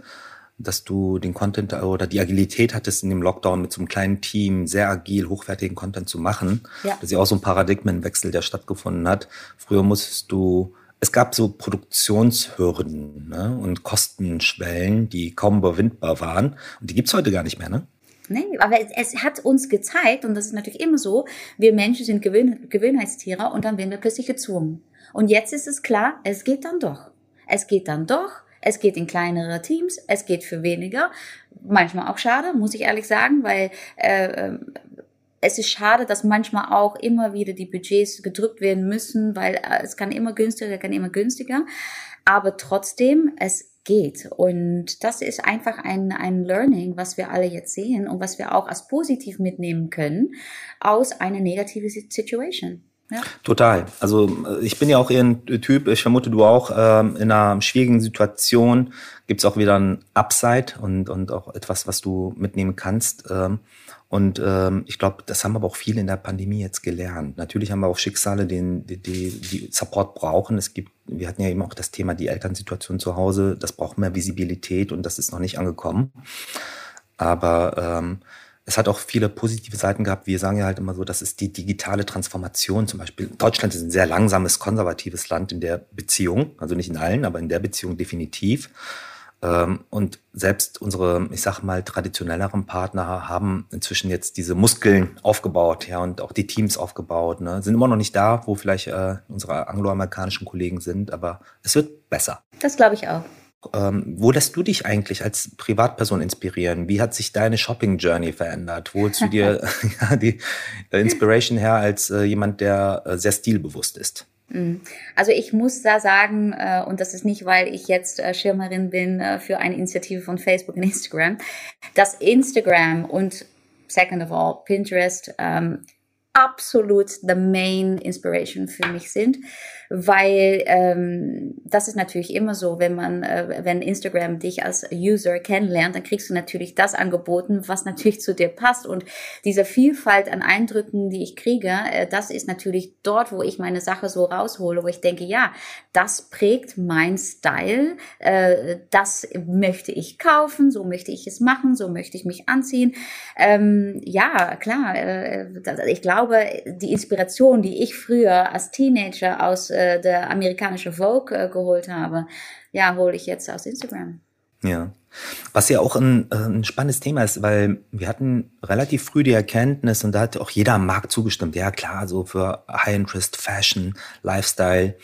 dass du den Content oder die Agilität hattest in dem Lockdown mit so einem kleinen Team sehr agil, hochwertigen Content zu machen. Ja. Das ist ja auch so ein Paradigmenwechsel, der stattgefunden hat. Früher musstest du, es gab so Produktionshürden ne, und Kostenschwellen, die kaum überwindbar waren. Und die gibt's heute gar nicht mehr, ne? Nee, aber es, es, hat uns gezeigt, und das ist natürlich immer so, wir Menschen sind Gewöhn, Gewöhnheitstiere und dann werden wir plötzlich gezwungen. Und jetzt ist es klar, es geht dann doch. Es geht dann doch es geht in kleinere Teams, es geht für weniger. Manchmal auch schade, muss ich ehrlich sagen, weil äh, ähm, es ist schade, dass manchmal auch immer wieder die Budgets gedrückt werden müssen, weil äh, es kann immer günstiger, kann immer günstiger. Aber trotzdem, es geht. Und das ist einfach ein, ein Learning, was wir alle jetzt sehen und was wir auch als positiv mitnehmen können aus einer negativen Situation. Ja. Total. Also äh, ich bin ja auch eher ein Typ, ich vermute du auch, ähm, in einer schwierigen Situation gibt's auch wieder ein Upside und, und auch etwas, was du mitnehmen kannst. Ähm, und ähm, ich glaube, das haben aber auch viele in der Pandemie jetzt gelernt. Natürlich haben wir auch Schicksale, die, die, die Support brauchen. Es gibt, wir hatten ja eben auch das Thema die Elternsituation zu Hause, das braucht mehr Visibilität und das ist noch nicht angekommen. Aber ähm, es hat auch viele positive Seiten gehabt. Wir sagen ja halt immer so, das ist die digitale Transformation. Zum Beispiel Deutschland ist ein sehr langsames, konservatives Land in der Beziehung. Also nicht in allen, aber in der Beziehung definitiv. Ähm, und selbst unsere, ich sag mal, traditionelleren Partner haben inzwischen jetzt diese Muskeln aufgebaut, ja, und auch die Teams aufgebaut, ne, sind immer noch nicht da, wo vielleicht äh, unsere angloamerikanischen Kollegen sind, aber es wird besser. Das glaube ich auch. Ähm, wo lässt du dich eigentlich als Privatperson inspirieren? Wie hat sich deine Shopping Journey verändert? Wo holst du dir [laughs] [laughs] ja, die äh, Inspiration her als äh, jemand, der äh, sehr stilbewusst ist? Mhm. Also ich muss da sagen, äh, und das ist nicht, weil ich jetzt äh, Schirmerin bin für eine Initiative von Facebook und Instagram, dass Instagram und second of all Pinterest ähm, absolut the main inspiration für mich sind weil ähm, das ist natürlich immer so, wenn man, äh, wenn Instagram dich als User kennenlernt, dann kriegst du natürlich das angeboten, was natürlich zu dir passt. Und diese Vielfalt an Eindrücken, die ich kriege, äh, das ist natürlich dort, wo ich meine Sache so raushole, wo ich denke, ja, das prägt mein Style, äh, das möchte ich kaufen, so möchte ich es machen, so möchte ich mich anziehen. Ähm, ja, klar, äh, ich glaube, die Inspiration, die ich früher als Teenager aus äh, der amerikanische Vogue äh, geholt habe, ja, hole ich jetzt aus Instagram. Ja. Was ja auch ein, äh, ein spannendes Thema ist, weil wir hatten relativ früh die Erkenntnis und da hat auch jeder am Markt zugestimmt. Ja, klar, so für High-Interest Fashion, Lifestyle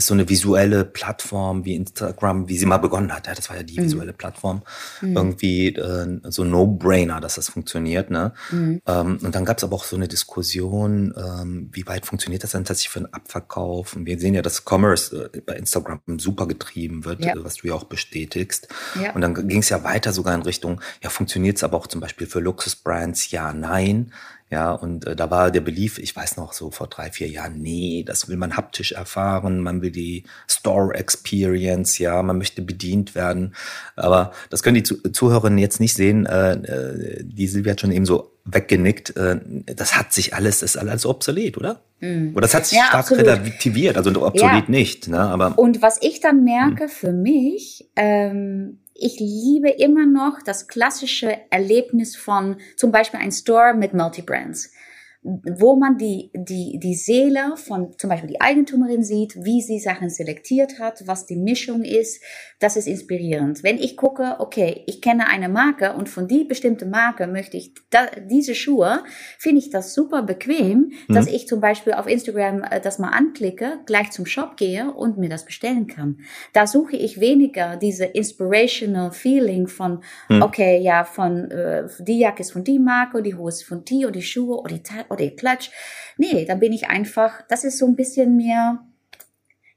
ist so eine visuelle Plattform wie Instagram, wie sie mal begonnen hat. Ja, das war ja die mhm. visuelle Plattform. Mhm. Irgendwie äh, so No-Brainer, dass das funktioniert. Ne? Mhm. Ähm, und dann gab es aber auch so eine Diskussion, ähm, wie weit funktioniert das dann tatsächlich für einen Abverkauf? Und wir sehen ja, dass Commerce äh, bei Instagram super getrieben wird, ja. was du ja auch bestätigst. Ja. Und dann ging es ja weiter sogar in Richtung, ja, funktioniert es aber auch zum Beispiel für Luxusbrands? Ja, nein. Ja, und äh, da war der Belief, ich weiß noch so vor drei, vier Jahren, nee, das will man haptisch erfahren, man will die Store Experience, ja, man möchte bedient werden. Aber das können die Zuhörerinnen jetzt nicht sehen. Äh, äh, die Silvia hat schon eben so weggenickt. Äh, das hat sich alles, das ist alles obsolet, oder? Mhm. Oder das hat sich ja, stark absolut. relativiert, also obsolet ja. nicht. Ne? Aber, und was ich dann merke hm. für mich, ähm, ich liebe immer noch das klassische Erlebnis von zum Beispiel ein Store mit Multibrands wo man die, die, die Seele von zum Beispiel die Eigentümerin sieht, wie sie Sachen selektiert hat, was die Mischung ist, das ist inspirierend. Wenn ich gucke, okay, ich kenne eine Marke und von die bestimmte Marke möchte ich da, diese Schuhe, finde ich das super bequem, mhm. dass ich zum Beispiel auf Instagram äh, das mal anklicke, gleich zum Shop gehe und mir das bestellen kann. Da suche ich weniger diese inspirational Feeling von, mhm. okay, ja, von äh, die Jacke ist von die Marke, die Hose ist von die und die Schuhe und die oder ihr Klatsch. Nee, da bin ich einfach, das ist so ein bisschen mehr,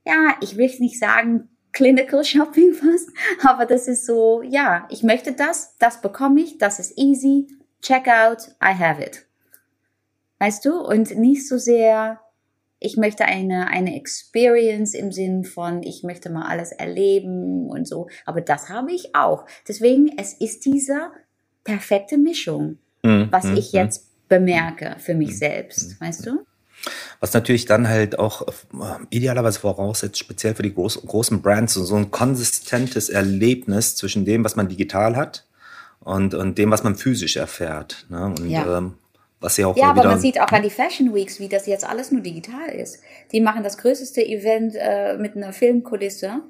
ja, ich will nicht sagen Clinical Shopping [laughs] fast. Aber das ist so, ja, ich möchte das, das bekomme ich, das ist easy. Checkout, I have it. Weißt du? Und nicht so sehr, ich möchte eine, eine Experience im Sinn von, ich möchte mal alles erleben und so. Aber das habe ich auch. Deswegen, es ist diese perfekte Mischung, mhm. was mhm. ich jetzt bemerke für mich selbst. Weißt du? Was natürlich dann halt auch äh, idealerweise voraussetzt, speziell für die groß, großen Brands, so ein konsistentes Erlebnis zwischen dem, was man digital hat und, und dem, was man physisch erfährt. Ne? Und ja. ähm, was ja auch ja, aber man sieht auch an die Fashion Weeks, wie das jetzt alles nur digital ist. Die machen das größte Event äh, mit einer Filmkulisse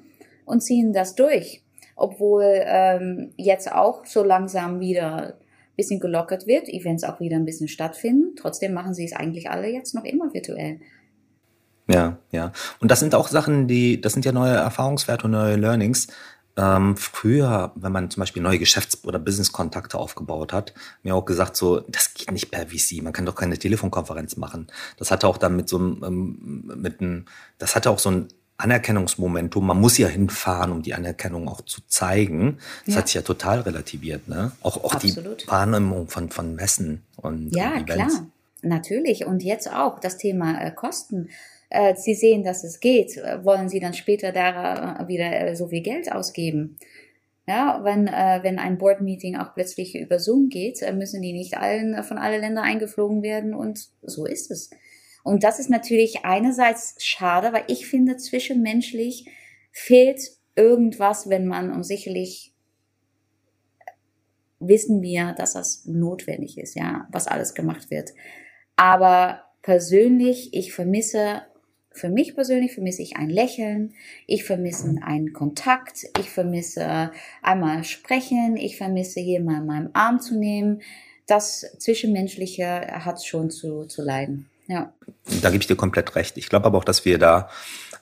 und ziehen das durch. Obwohl ähm, jetzt auch so langsam wieder bisschen gelockert wird, Events auch wieder ein bisschen stattfinden. Trotzdem machen sie es eigentlich alle jetzt noch immer virtuell. Ja, ja. Und das sind auch Sachen, die, das sind ja neue Erfahrungswerte und neue Learnings. Ähm, früher, wenn man zum Beispiel neue Geschäfts- oder Business-Kontakte aufgebaut hat, mir auch gesagt, so, das geht nicht per VC, man kann doch keine Telefonkonferenz machen. Das hatte auch dann mit so einem, ähm, mit einem, das hatte auch so ein Anerkennungsmomentum. Man muss ja hinfahren, um die Anerkennung auch zu zeigen. Das ja. hat sich ja total relativiert, ne? Auch, auch die Wahrnehmung von, von Messen und Ja, und klar. Natürlich. Und jetzt auch das Thema äh, Kosten. Äh, Sie sehen, dass es geht. Wollen Sie dann später da äh, wieder äh, so viel Geld ausgeben? Ja, wenn, äh, wenn ein Board-Meeting auch plötzlich über Zoom geht, äh, müssen die nicht allen von alle Länder eingeflogen werden und so ist es. Und das ist natürlich einerseits schade, weil ich finde, zwischenmenschlich fehlt irgendwas, wenn man, und sicherlich wissen wir, dass das notwendig ist, ja, was alles gemacht wird. Aber persönlich, ich vermisse, für mich persönlich vermisse ich ein Lächeln, ich vermisse einen Kontakt, ich vermisse einmal sprechen, ich vermisse jemanden in meinem Arm zu nehmen. Das Zwischenmenschliche hat schon zu, zu leiden. Ja. Da gebe ich dir komplett recht. Ich glaube aber auch, dass wir da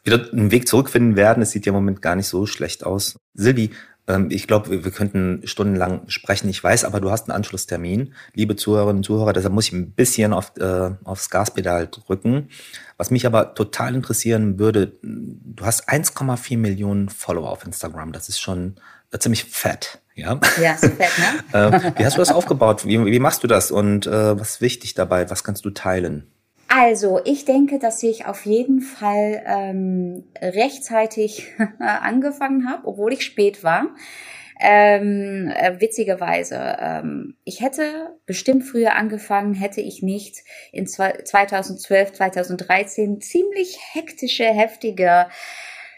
wieder einen Weg zurückfinden werden. Es sieht ja im Moment gar nicht so schlecht aus. Silvi, ähm, ich glaube, wir, könnten stundenlang sprechen. Ich weiß aber, du hast einen Anschlusstermin, liebe Zuhörerinnen und Zuhörer. Deshalb muss ich ein bisschen auf, äh, aufs Gaspedal drücken. Was mich aber total interessieren würde, du hast 1,4 Millionen Follower auf Instagram. Das ist schon äh, ziemlich fett. Ja, ja so fett, ne? [laughs] äh, wie hast du das aufgebaut? Wie, wie machst du das? Und äh, was ist wichtig dabei? Was kannst du teilen? Also, ich denke, dass ich auf jeden Fall ähm, rechtzeitig [laughs] angefangen habe, obwohl ich spät war. Ähm, äh, witzigerweise, ähm, ich hätte bestimmt früher angefangen, hätte ich nicht in 2012, 2013 ziemlich hektische, heftige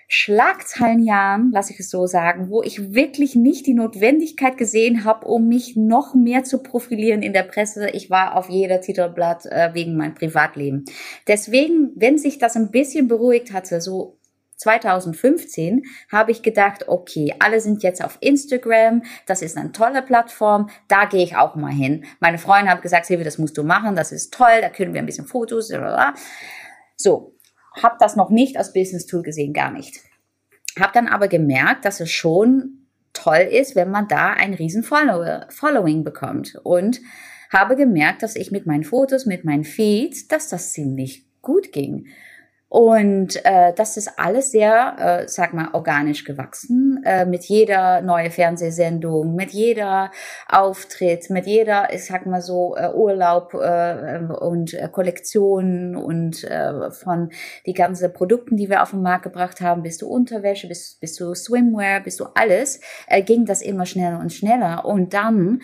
Schlagzeilenjahren, lasse ich es so sagen, wo ich wirklich nicht die Notwendigkeit gesehen habe, um mich noch mehr zu profilieren in der Presse. Ich war auf jeder Titelblatt äh, wegen meinem Privatleben. Deswegen, wenn sich das ein bisschen beruhigt hatte, so 2015 habe ich gedacht, okay, alle sind jetzt auf Instagram, das ist eine tolle Plattform, da gehe ich auch mal hin. Meine Freunde haben gesagt, Silvia, das musst du machen, das ist toll, da können wir ein bisschen Fotos. So, habe das noch nicht als Business Tool gesehen, gar nicht. Habe dann aber gemerkt, dass es schon toll ist, wenn man da ein riesen Following bekommt und habe gemerkt, dass ich mit meinen Fotos, mit meinen Feeds, dass das ziemlich gut ging. Und äh, das ist alles sehr, äh, sag mal, organisch gewachsen. Äh, mit jeder neue Fernsehsendung, mit jeder Auftritt, mit jeder, ich sag mal so, äh, Urlaub äh, und äh, Kollektionen und äh, von die ganzen Produkten, die wir auf den Markt gebracht haben, bist du Unterwäsche, bist, bist du Swimwear, bist du alles, äh, ging das immer schneller und schneller. Und dann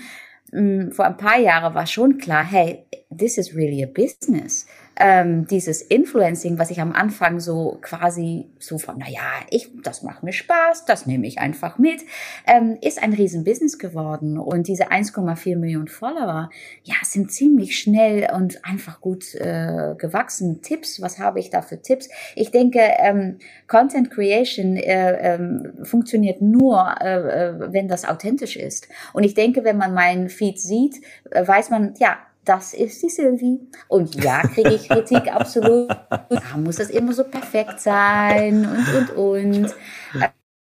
mh, mm, vor ein paar Jahren war schon klar, hey, this is really a business ähm, dieses Influencing, was ich am Anfang so quasi so von, naja, ich, das macht mir Spaß, das nehme ich einfach mit, ähm, ist ein Riesenbusiness geworden. Und diese 1,4 Millionen Follower, ja, sind ziemlich schnell und einfach gut äh, gewachsen. Tipps, was habe ich da für Tipps? Ich denke, ähm, Content Creation äh, ähm, funktioniert nur, äh, äh wenn das authentisch ist. Und ich denke, wenn man meinen Feed sieht, äh, weiß man, ja, das ist die Sylvie. Und ja, kriege ich Kritik [laughs] absolut. Da muss das immer so perfekt sein und, und, und.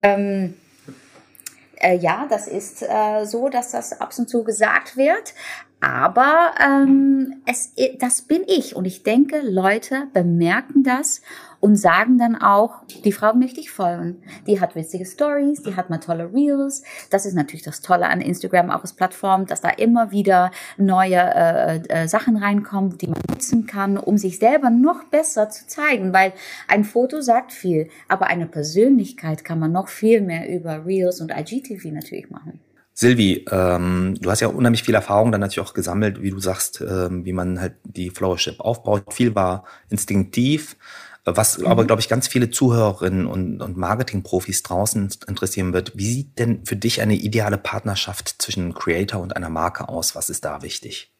Ähm, äh, ja, das ist äh, so, dass das ab und zu gesagt wird. Aber ähm, es, das bin ich und ich denke, Leute bemerken das und sagen dann auch, die Frau möchte ich folgen. Die hat witzige Stories, die hat mal tolle Reels. Das ist natürlich das Tolle an Instagram auch als Plattform, dass da immer wieder neue äh, äh, Sachen reinkommen, die man nutzen kann, um sich selber noch besser zu zeigen, weil ein Foto sagt viel, aber eine Persönlichkeit kann man noch viel mehr über Reels und IGTV natürlich machen. Silvi, ähm, du hast ja unheimlich viel Erfahrung dann natürlich auch gesammelt, wie du sagst, ähm, wie man halt die Flowership aufbaut. Viel war instinktiv, was mhm. aber, glaube ich, ganz viele Zuhörerinnen und, und Marketingprofis draußen interessieren wird. Wie sieht denn für dich eine ideale Partnerschaft zwischen Creator und einer Marke aus? Was ist da wichtig?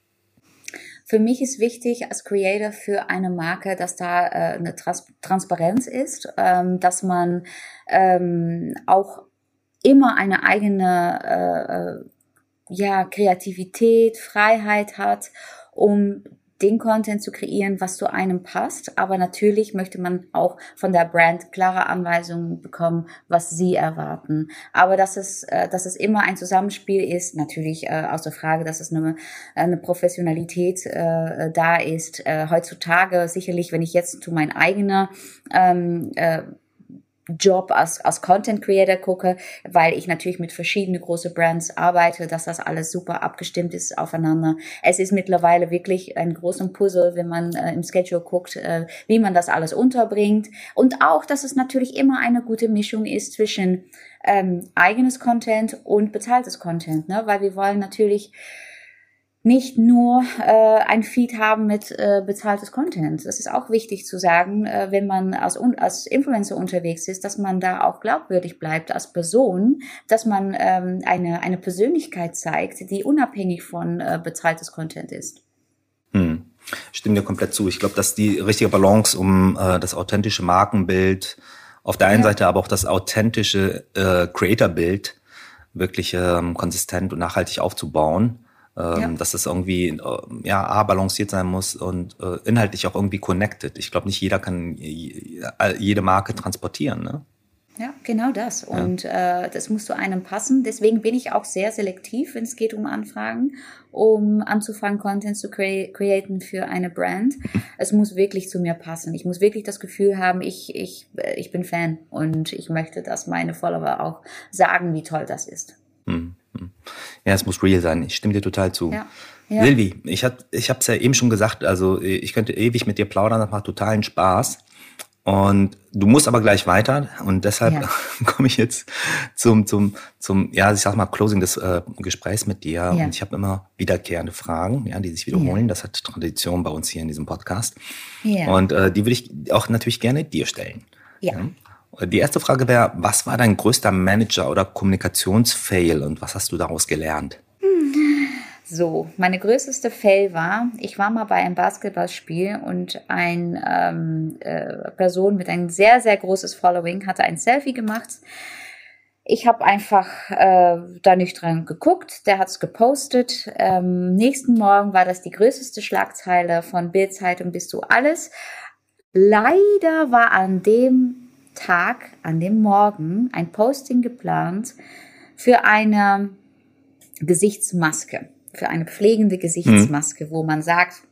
Für mich ist wichtig als Creator für eine Marke, dass da äh, eine Trans Transparenz ist, ähm, dass man ähm, auch immer eine eigene äh, äh, ja, Kreativität, Freiheit hat, um den Content zu kreieren, was zu einem passt. Aber natürlich möchte man auch von der Brand klare Anweisungen bekommen, was sie erwarten. Aber dass es, äh, dass es immer ein Zusammenspiel ist, natürlich äh, außer Frage, dass es eine, eine Professionalität äh, da ist. Äh, heutzutage sicherlich, wenn ich jetzt zu mein eigener ähm, äh, Job als, als Content Creator gucke, weil ich natürlich mit verschiedenen großen Brands arbeite, dass das alles super abgestimmt ist aufeinander. Es ist mittlerweile wirklich ein großer Puzzle, wenn man äh, im Schedule guckt, äh, wie man das alles unterbringt. Und auch, dass es natürlich immer eine gute Mischung ist zwischen ähm, eigenes Content und bezahltes Content, ne? weil wir wollen natürlich nicht nur äh, ein Feed haben mit äh, bezahltes Content. Das ist auch wichtig zu sagen, äh, wenn man als, als Influencer unterwegs ist, dass man da auch glaubwürdig bleibt als Person, dass man ähm, eine, eine Persönlichkeit zeigt, die unabhängig von äh, bezahltes Content ist. Hm. Stimme dir komplett zu. Ich glaube, dass die richtige Balance, um äh, das authentische Markenbild auf der einen ja. Seite, aber auch das authentische äh, Creator-Bild wirklich ähm, konsistent und nachhaltig aufzubauen ähm, ja. dass es irgendwie äh, ja A, balanciert sein muss und äh, inhaltlich auch irgendwie connected. Ich glaube, nicht jeder kann jede Marke transportieren. Ne? Ja, genau das. Und ja. äh, das muss zu einem passen. Deswegen bin ich auch sehr selektiv, wenn es geht um Anfragen, um anzufangen, Content zu cre createn für eine Brand. [laughs] Es muss wirklich zu mir passen. Ich muss wirklich das Gefühl haben, ich, ich, ich bin Fan und ich möchte, dass meine Follower auch sagen, wie toll das ist. Hm. Ja, es muss real sein. Ich stimme dir total zu. Ja. Ja. Silvi, ich, ich habe es ja eben schon gesagt, also ich könnte ewig mit dir plaudern, das macht totalen Spaß. Und du musst aber gleich weiter und deshalb ja. [laughs] komme ich jetzt zum, zum, zum, ja, ich sag mal, Closing des äh, Gesprächs mit dir. Ja. Und ich habe immer wiederkehrende Fragen, ja, die sich wiederholen. Ja. Das hat Tradition bei uns hier in diesem Podcast. Ja. Und äh, die würde ich auch natürlich gerne dir stellen. Ja. Die erste Frage wäre, was war dein größter Manager- oder Kommunikationsfail und was hast du daraus gelernt? So, meine größte Fail war, ich war mal bei einem Basketballspiel und eine ähm, äh, Person mit einem sehr, sehr großes Following hatte ein Selfie gemacht. Ich habe einfach äh, da nicht dran geguckt, der hat es gepostet. Ähm, nächsten Morgen war das die größte Schlagzeile von Bildzeitung bis zu alles. Leider war an dem Tag, an dem Morgen, ein Posting geplant für eine Gesichtsmaske, für eine pflegende Gesichtsmaske, mhm. wo man sagt,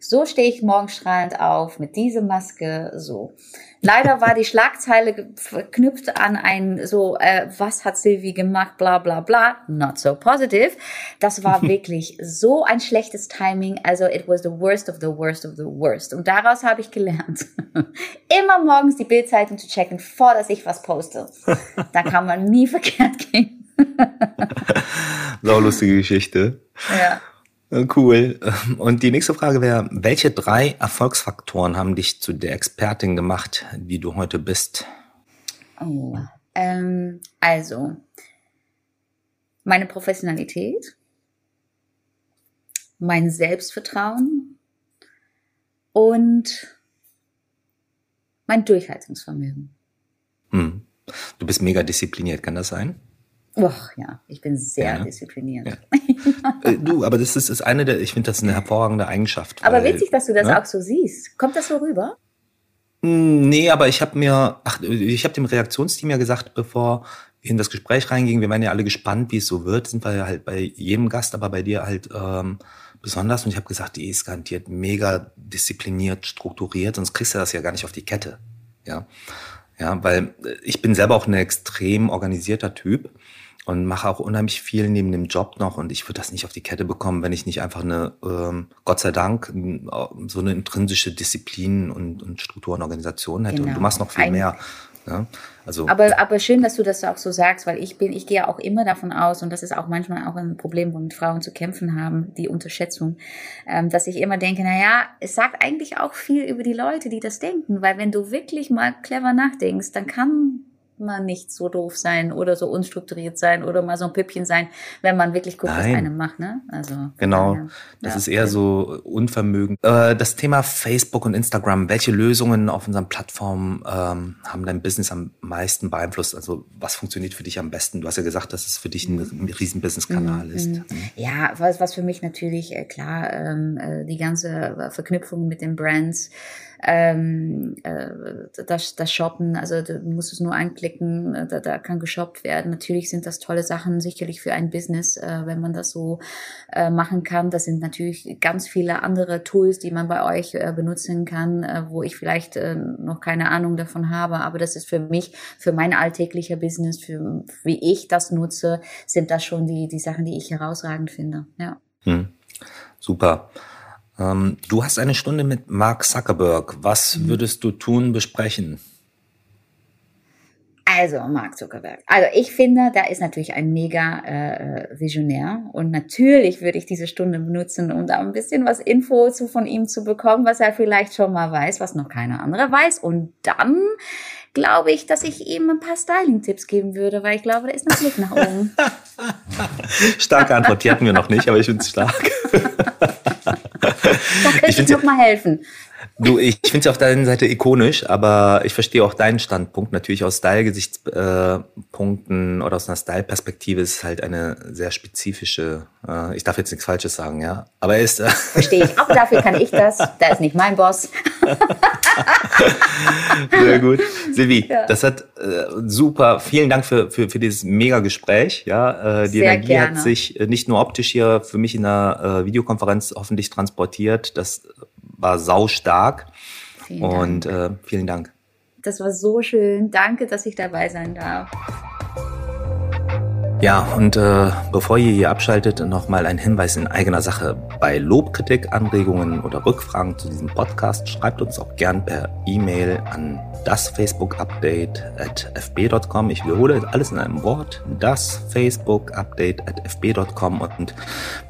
so stehe ich morgen strahlend auf mit dieser Maske, so. Leider war die Schlagzeile verknüpft an ein so, äh, was hat Sylvie gemacht, bla bla bla, not so positive. Das war [laughs] wirklich so ein schlechtes Timing. Also it was the worst of the worst of the worst. Und daraus habe ich gelernt, [laughs] immer morgens die Bildzeitung zu checken, vor dass ich was poste. [laughs] Da kann man nie verkehrt gehen. Sau lustige Geschichte. Ja. Cool. Und die nächste Frage wäre, welche drei Erfolgsfaktoren haben dich zu der Expertin gemacht, die du heute bist? Oh, ähm, also meine Professionalität, mein Selbstvertrauen und mein Durchhaltungsvermögen. Hm. Du bist mega diszipliniert, kann das sein? Och, ja, ich bin sehr ja. diszipliniert. Ja. Äh, du, aber das ist, ist eine der, ich finde das eine hervorragende Eigenschaft. Aber weil, witzig, dass du das ne? auch so siehst. Kommt das so rüber? Hm, nee, aber ich habe mir, ach, ich habe dem Reaktionsteam ja gesagt, bevor in das Gespräch reingingen, wir waren ja alle gespannt, wie es so wird, sind wir ja halt bei jedem Gast, aber bei dir halt ähm, besonders. Und ich habe gesagt, die ist garantiert mega diszipliniert, strukturiert, sonst kriegst du das ja gar nicht auf die Kette. Ja, ja, weil ich bin selber auch ein extrem organisierter Typ und mache auch unheimlich viel neben dem Job noch und ich würde das nicht auf die Kette bekommen, wenn ich nicht einfach eine, ähm, Gott sei Dank, so eine intrinsische Disziplin und, und Struktur und Organisation hätte. Genau. Und du machst noch viel Ein mehr. Ja, also aber, aber schön, dass du das auch so sagst, weil ich bin, ich gehe auch immer davon aus, und das ist auch manchmal auch ein Problem, womit Frauen zu kämpfen haben, die Unterschätzung, ähm, dass ich immer denke, na ja, es sagt eigentlich auch viel über die Leute, die das denken, weil wenn du wirklich mal clever nachdenkst, dann kann man nicht so doof sein oder so unstrukturiert sein oder mal so ein Püppchen sein, wenn man wirklich guckt, Nein. was einem macht. Ne? Also genau, ja. das ja. ist eher so Unvermögen. Äh, das Thema Facebook und Instagram, welche Lösungen auf unseren Plattformen ähm, haben dein Business am meisten beeinflusst? Also was funktioniert für dich am besten? Du hast ja gesagt, dass es für dich ein, ein riesen Business-Kanal mhm. ist. Mhm. Ja, was, was für mich natürlich äh, klar, ähm, äh, die ganze Verknüpfung mit den Brands, ähm, äh, das, das Shoppen, also du musst es nur anklicken, äh, da, da kann geshoppt werden. Natürlich sind das tolle Sachen, sicherlich für ein Business, äh, wenn man das so äh, machen kann. Das sind natürlich ganz viele andere Tools, die man bei euch äh, benutzen kann, äh, wo ich vielleicht äh, noch keine Ahnung davon habe, aber das ist für mich, für mein alltäglicher Business, für wie ich das nutze, sind das schon die, die Sachen, die ich herausragend finde. Ja. Hm. Super. Ähm, du hast eine Stunde mit Mark Zuckerberg. Was mhm. würdest du tun, besprechen? Also, Mark Zuckerberg. Also, ich finde, da ist natürlich ein mega äh, Visionär. Und natürlich würde ich diese Stunde benutzen, um da ein bisschen was Info zu, von ihm zu bekommen, was er vielleicht schon mal weiß, was noch keiner andere weiß. Und dann glaube ich, dass ich ihm ein paar Styling-Tipps geben würde, weil ich glaube, da ist noch Blick nach oben. [laughs] Starke Antwort, die hatten wir noch nicht, aber ich finde es stark. da könnte ich, ich noch mal helfen. Du, ich finde es auf deiner Seite ikonisch, aber ich verstehe auch deinen Standpunkt. Natürlich aus Style-Gesichtspunkten oder aus einer Style-Perspektive ist halt eine sehr spezifische, äh, ich darf jetzt nichts Falsches sagen, ja. Aber er ist. Äh verstehe ich. Auch dafür kann ich das. Da ist nicht mein Boss. [laughs] sehr gut. Silvi, ja. das hat äh, super. Vielen Dank für, für, für dieses mega Gespräch. Ja, äh, die sehr Energie gerne. hat sich äh, nicht nur optisch hier für mich in einer äh, Videokonferenz hoffentlich transportiert. Das war sau stark. Vielen und. Äh, vielen Dank. Das war so schön. Danke, dass ich dabei sein darf. Ja, und äh, bevor ihr hier abschaltet, nochmal ein Hinweis in eigener Sache. Bei Lobkritik, Anregungen oder Rückfragen zu diesem Podcast schreibt uns auch gern per E-Mail an das Facebook Update at fb.com. Ich wiederhole alles in einem Wort. Das Facebook Update at fb.com. Und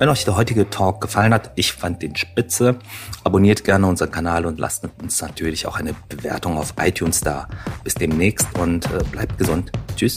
wenn euch der heutige Talk gefallen hat, ich fand den spitze, abonniert gerne unseren Kanal und lasst uns natürlich auch eine Bewertung auf iTunes da. Bis demnächst und äh, bleibt gesund. Tschüss.